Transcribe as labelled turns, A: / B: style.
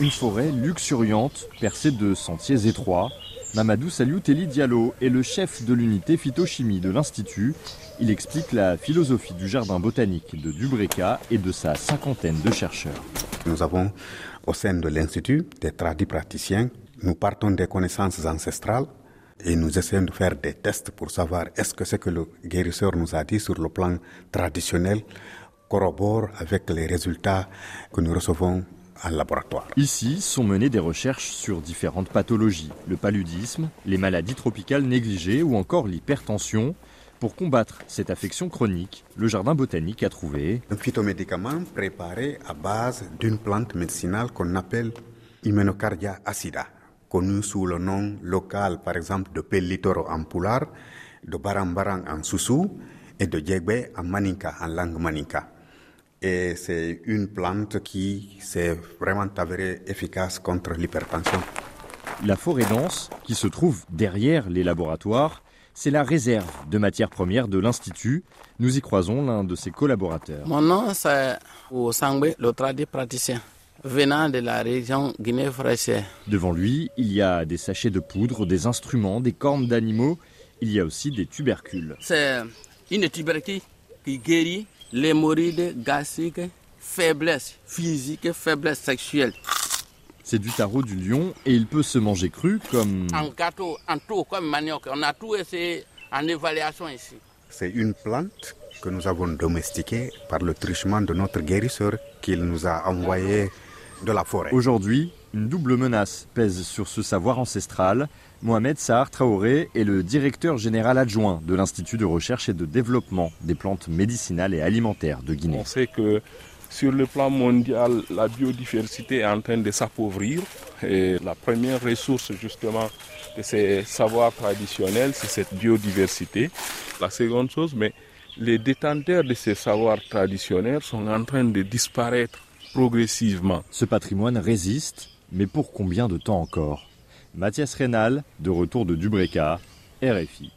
A: Une forêt luxuriante, percée de sentiers étroits. Mamadou Saliou Teli Diallo est le chef de l'unité phytochimie de l'Institut. Il explique la philosophie du jardin botanique de Dubreka et de sa cinquantaine de chercheurs.
B: Nous avons au sein de l'Institut des tradis praticiens. Nous partons des connaissances ancestrales et nous essayons de faire des tests pour savoir est-ce que ce que le guérisseur nous a dit sur le plan traditionnel corrobore avec les résultats que nous recevons en laboratoire.
A: Ici sont menées des recherches sur différentes pathologies, le paludisme, les maladies tropicales négligées ou encore l'hypertension. Pour combattre cette affection chronique, le jardin botanique a trouvé
B: un phytomédicament préparé à base d'une plante médicinale qu'on appelle Immunocardia acida, connue sous le nom local par exemple de Pellitoro en Poulard, de Barambarang en Soussou et de Djegbe en Maninka, en langue Maninka. Et c'est une plante qui s'est vraiment avérée efficace contre l'hypertension.
A: La forêt dense, qui se trouve derrière les laboratoires, c'est la réserve de matières premières de l'Institut. Nous y croisons l'un de ses collaborateurs.
C: Mon nom, c'est Osangbe, le tradit praticien, venant de la région Guinée-Fraîchère.
A: Devant lui, il y a des sachets de poudre, des instruments, des cornes d'animaux. Il y a aussi des tubercules.
C: C'est une tubercule qui guérit l'hémorroïde gastrique, faiblesse physique, faiblesse sexuelle.
A: C'est du tarot du lion et il peut se manger cru comme...
C: En gâteau, en tout, comme manioc. On a tout essayé en évaluation ici.
B: C'est une plante que nous avons domestiquée par le truchement de notre guérisseur qu'il nous a envoyé de la forêt.
A: Aujourd'hui, une double menace pèse sur ce savoir ancestral. Mohamed Sahar Traoré est le directeur général adjoint de l'Institut de recherche et de développement des plantes médicinales et alimentaires de Guinée.
D: On sait que sur le plan mondial, la biodiversité est en train de s'appauvrir et la première ressource justement de ces savoirs traditionnels, c'est cette biodiversité. La seconde chose, mais les détenteurs de ces savoirs traditionnels sont en train de disparaître progressivement.
A: Ce patrimoine résiste, mais pour combien de temps encore? Mathias Rénal, de retour de Dubreka, RFI.